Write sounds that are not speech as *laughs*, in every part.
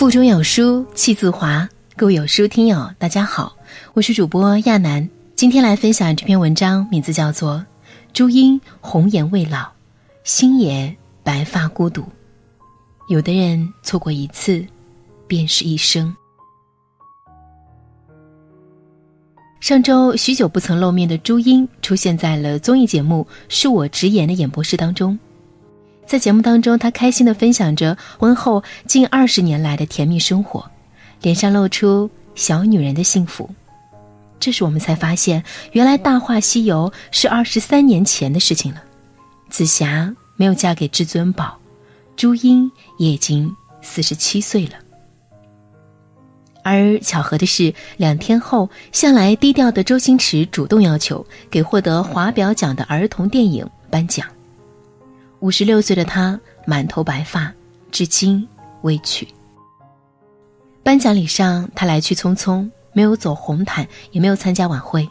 腹中有书气自华，各位有书听友，大家好，我是主播亚楠，今天来分享这篇文章，名字叫做《朱茵红颜未老，星爷白发孤独》。有的人错过一次，便是一生。上周许久不曾露面的朱茵出现在了综艺节目《恕我直言》的演播室当中。在节目当中，她开心的分享着婚后近二十年来的甜蜜生活，脸上露出小女人的幸福。这时我们才发现，原来《大话西游》是二十三年前的事情了。紫霞没有嫁给至尊宝，朱茵也已经四十七岁了。而巧合的是，两天后，向来低调的周星驰主动要求给获得华表奖的儿童电影颁奖。五十六岁的他满头白发，至今未娶。颁奖礼上，他来去匆匆，没有走红毯，也没有参加晚会。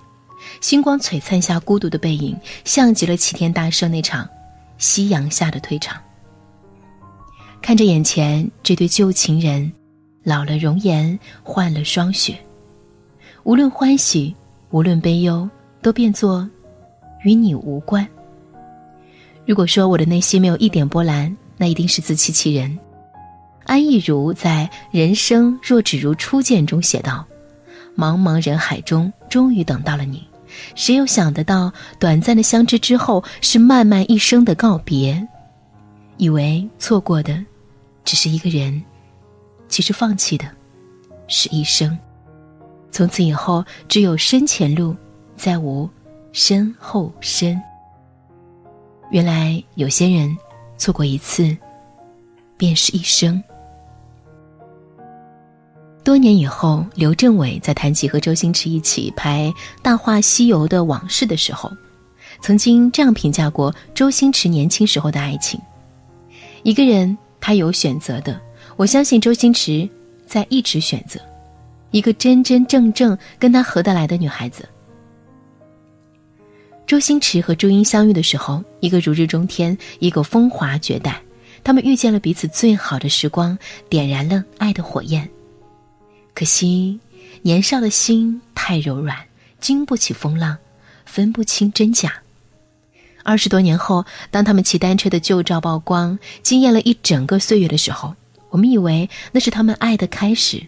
星光璀璨下，孤独的背影，像极了齐天大圣那场夕阳下的退场。看着眼前这对旧情人，老了容颜，换了霜雪。无论欢喜，无论悲忧，都变作与你无关。如果说我的内心没有一点波澜，那一定是自欺欺人。安逸如在《人生若只如初见》中写道：“茫茫人海中，终于等到了你。谁又想得到，短暂的相知之后，是漫漫一生的告别？以为错过的，只是一个人，其实放弃的，是一生。从此以后，只有身前路，再无身后身。”原来有些人错过一次，便是一生。多年以后，刘镇伟在谈起和周星驰一起拍《大话西游》的往事的时候，曾经这样评价过周星驰年轻时候的爱情：一个人他有选择的，我相信周星驰在一直选择一个真真正正跟他合得来的女孩子。周星驰和朱茵相遇的时候，一个如日中天，一个风华绝代。他们遇见了彼此最好的时光，点燃了爱的火焰。可惜，年少的心太柔软，经不起风浪，分不清真假。二十多年后，当他们骑单车的旧照曝光，惊艳了一整个岁月的时候，我们以为那是他们爱的开始，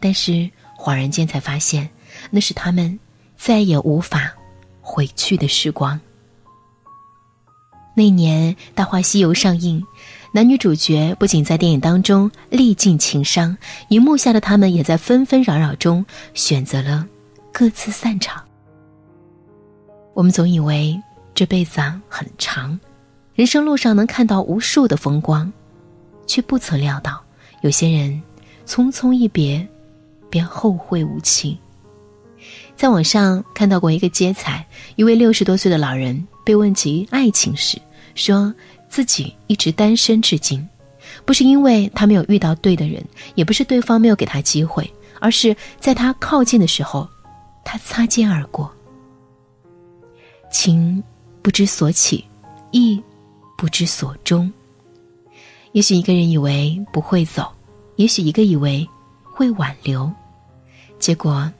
但是恍然间才发现，那是他们再也无法。回去的时光。那年《大话西游》上映，男女主角不仅在电影当中历尽情伤，荧幕下的他们也在纷纷扰扰中选择了各自散场。我们总以为这辈子啊很长，人生路上能看到无数的风光，却不曾料到有些人匆匆一别，便后会无期。在网上看到过一个接彩，一位六十多岁的老人被问及爱情时，说自己一直单身至今，不是因为他没有遇到对的人，也不是对方没有给他机会，而是在他靠近的时候，他擦肩而过。情不知所起，意不知所终。也许一个人以为不会走，也许一个以为会挽留，结果。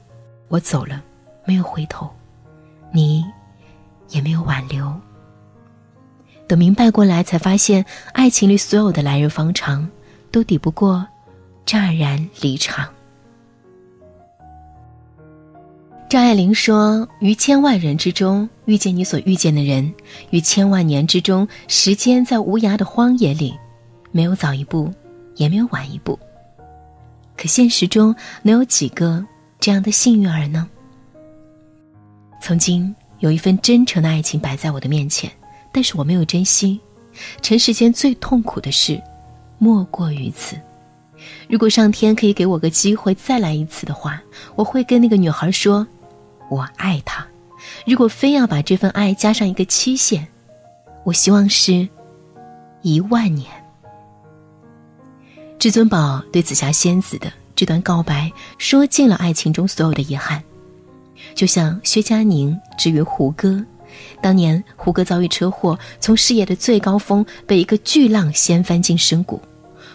我走了，没有回头，你也没有挽留。等明白过来，才发现爱情里所有的来日方长，都抵不过乍然离场。张爱玲说：“于千万人之中遇见你所遇见的人，于千万年之中，时间在无涯的荒野里，没有早一步，也没有晚一步。可现实中能有几个？”这样的幸运儿呢？曾经有一份真诚的爱情摆在我的面前，但是我没有珍惜。尘世间最痛苦的事，莫过于此。如果上天可以给我个机会再来一次的话，我会跟那个女孩说：“我爱她。”如果非要把这份爱加上一个期限，我希望是一万年。至尊宝对紫霞仙子的。这段告白说尽了爱情中所有的遗憾，就像薛佳凝之于胡歌，当年胡歌遭遇车祸，从事业的最高峰被一个巨浪掀翻进深谷，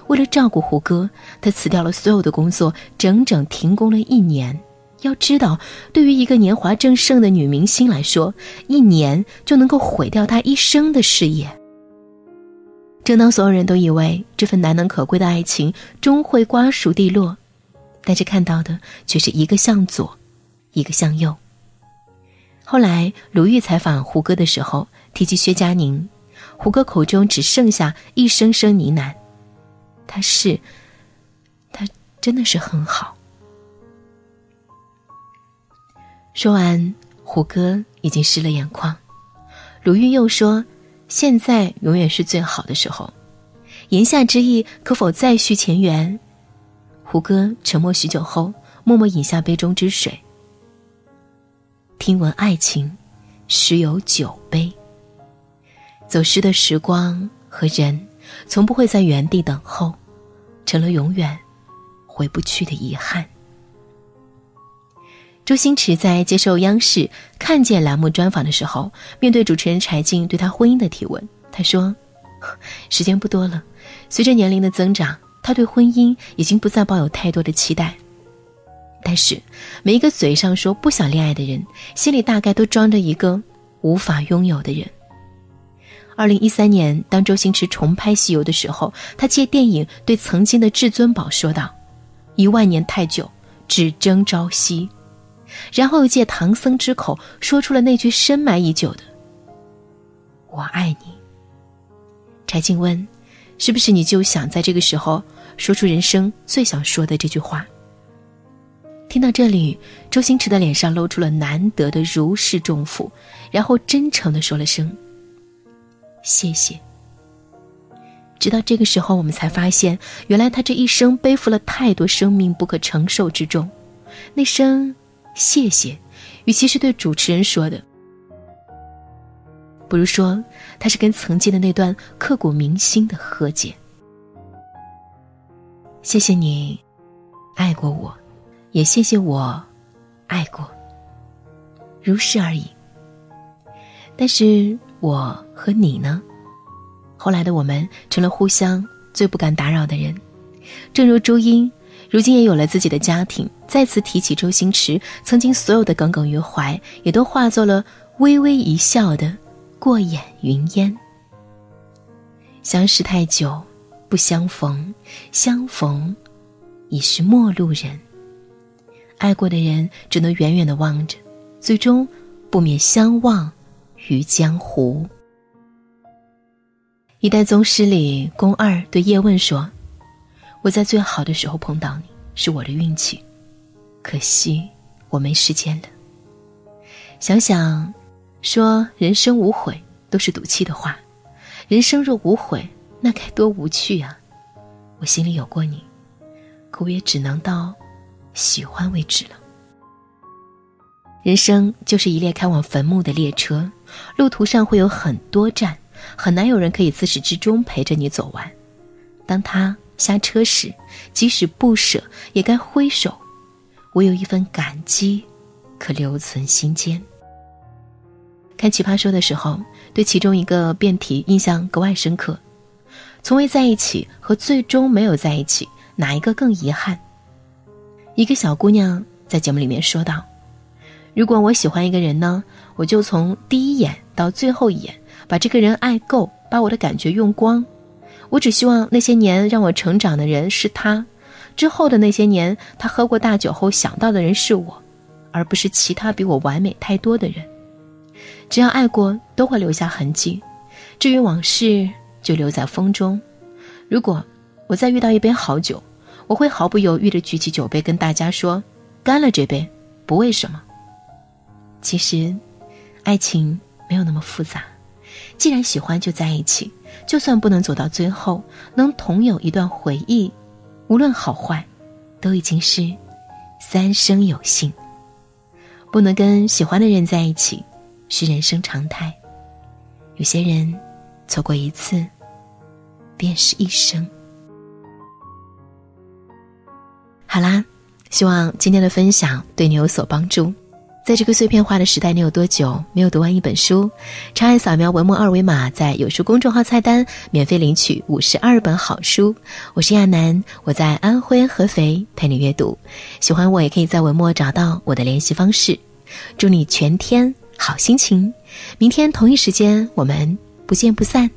为了照顾胡歌，他辞掉了所有的工作，整整停工了一年。要知道，对于一个年华正盛的女明星来说，一年就能够毁掉她一生的事业。正当所有人都以为这份难能可贵的爱情终会瓜熟蒂落，但是看到的却是一个向左，一个向右。后来，鲁豫采访胡歌的时候提及薛佳凝，胡歌口中只剩下一声声呢喃：“他是，他真的是很好。”说完，胡歌已经湿了眼眶。鲁豫又说：“现在永远是最好的时候。”言下之意，可否再续前缘？胡歌沉默许久后，默默饮下杯中之水。听闻爱情，时有酒杯。走失的时光和人，从不会在原地等候，成了永远回不去的遗憾。周星驰在接受央视《看见》栏目专访的时候，面对主持人柴静对他婚姻的提问，他说：“ *laughs* 时间不多了，随着年龄的增长，他对婚姻已经不再抱有太多的期待。但是，每一个嘴上说不想恋爱的人，心里大概都装着一个无法拥有的人。”二零一三年，当周星驰重拍《西游》的时候，他借电影对曾经的至尊宝说道：“一万年太久，只争朝夕。”然后又借唐僧之口说出了那句深埋已久的“我爱你”。柴静问：“是不是你就想在这个时候说出人生最想说的这句话？”听到这里，周星驰的脸上露出了难得的如释重负，然后真诚的说了声“谢谢”。直到这个时候，我们才发现，原来他这一生背负了太多生命不可承受之重，那声。谢谢，与其是对主持人说的，不如说他是跟曾经的那段刻骨铭心的和解。谢谢你，爱过我，也谢谢我，爱过，如是而已。但是我和你呢？后来的我们成了互相最不敢打扰的人，正如朱茵。如今也有了自己的家庭，再次提起周星驰，曾经所有的耿耿于怀，也都化作了微微一笑的过眼云烟。相识太久，不相逢；相逢，已是陌路人。爱过的人只能远远的望着，最终不免相忘于江湖。一代宗师里，宫二对叶问说。我在最好的时候碰到你，是我的运气。可惜我没时间了。想想，说人生无悔都是赌气的话，人生若无悔，那该多无趣啊！我心里有过你，可我也只能到喜欢为止了。人生就是一列开往坟墓的列车，路途上会有很多站，很难有人可以自始至终陪着你走完。当他。下车时，即使不舍，也该挥手。我有一份感激，可留存心间。看《奇葩说》的时候，对其中一个辩题印象格外深刻：从未在一起和最终没有在一起，哪一个更遗憾？一个小姑娘在节目里面说道：“如果我喜欢一个人呢，我就从第一眼到最后一眼，把这个人爱够，把我的感觉用光。”我只希望那些年让我成长的人是他，之后的那些年，他喝过大酒后想到的人是我，而不是其他比我完美太多的人。只要爱过，都会留下痕迹。至于往事，就留在风中。如果我再遇到一杯好酒，我会毫不犹豫地举起酒杯跟大家说：“干了这杯，不为什么。”其实，爱情没有那么复杂。既然喜欢，就在一起。就算不能走到最后，能同有一段回忆，无论好坏，都已经是三生有幸。不能跟喜欢的人在一起，是人生常态。有些人，错过一次，便是一生。好啦，希望今天的分享对你有所帮助。在这个碎片化的时代，你有多久没有读完一本书？长按扫描文末二维码，在有书公众号菜单免费领取五十二本好书。我是亚楠，我在安徽合肥陪你阅读。喜欢我也可以在文末找到我的联系方式。祝你全天好心情，明天同一时间我们不见不散。